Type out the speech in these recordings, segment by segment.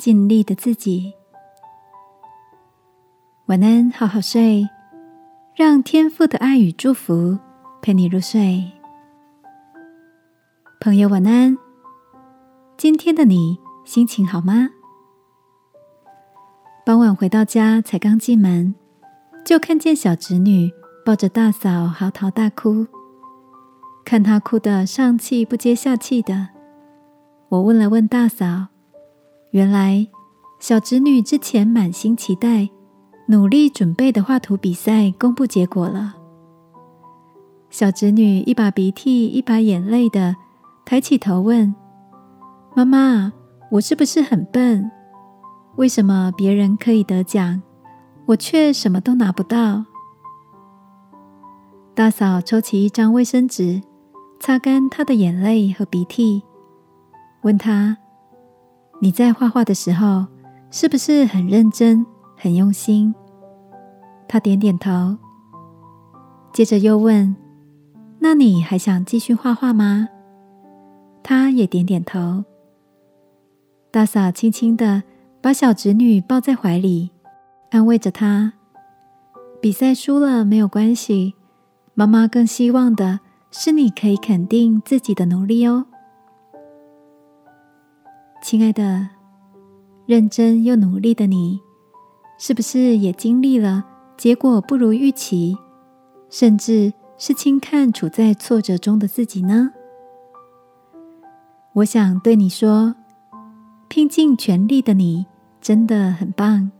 尽力的自己，晚安，好好睡，让天父的爱与祝福陪你入睡。朋友，晚安。今天的你心情好吗？傍晚回到家，才刚进门，就看见小侄女抱着大嫂嚎啕大哭，看她哭得上气不接下气的。我问了问大嫂。原来，小侄女之前满心期待、努力准备的画图比赛公布结果了。小侄女一把鼻涕一把眼泪的抬起头问：“妈妈，我是不是很笨？为什么别人可以得奖，我却什么都拿不到？”大嫂抽起一张卫生纸，擦干她的眼泪和鼻涕，问她。你在画画的时候，是不是很认真、很用心？他点点头，接着又问：“那你还想继续画画吗？”他也点点头。大嫂轻轻的把小侄女抱在怀里，安慰着她：“比赛输了没有关系，妈妈更希望的是你可以肯定自己的努力哦。”亲爱的，认真又努力的你，是不是也经历了结果不如预期，甚至是轻看处在挫折中的自己呢？我想对你说，拼尽全力的你真的很棒。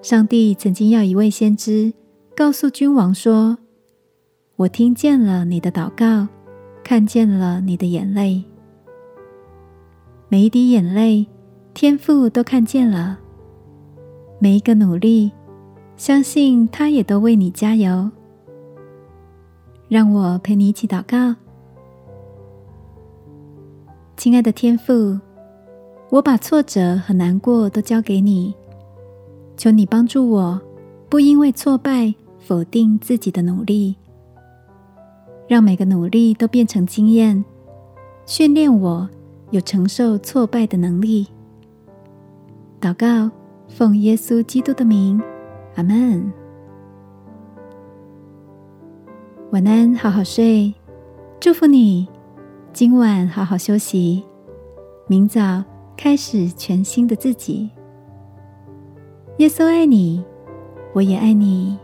上帝曾经要一位先知告诉君王说：“我听见了你的祷告，看见了你的眼泪。”每一滴眼泪，天父都看见了；每一个努力，相信他也都为你加油。让我陪你一起祷告，亲爱的天父，我把挫折和难过都交给你，求你帮助我，不因为挫败否定自己的努力，让每个努力都变成经验，训练我。有承受挫败的能力。祷告，奉耶稣基督的名，阿门。晚安，好好睡，祝福你，今晚好好休息，明早开始全新的自己。耶稣爱你，我也爱你。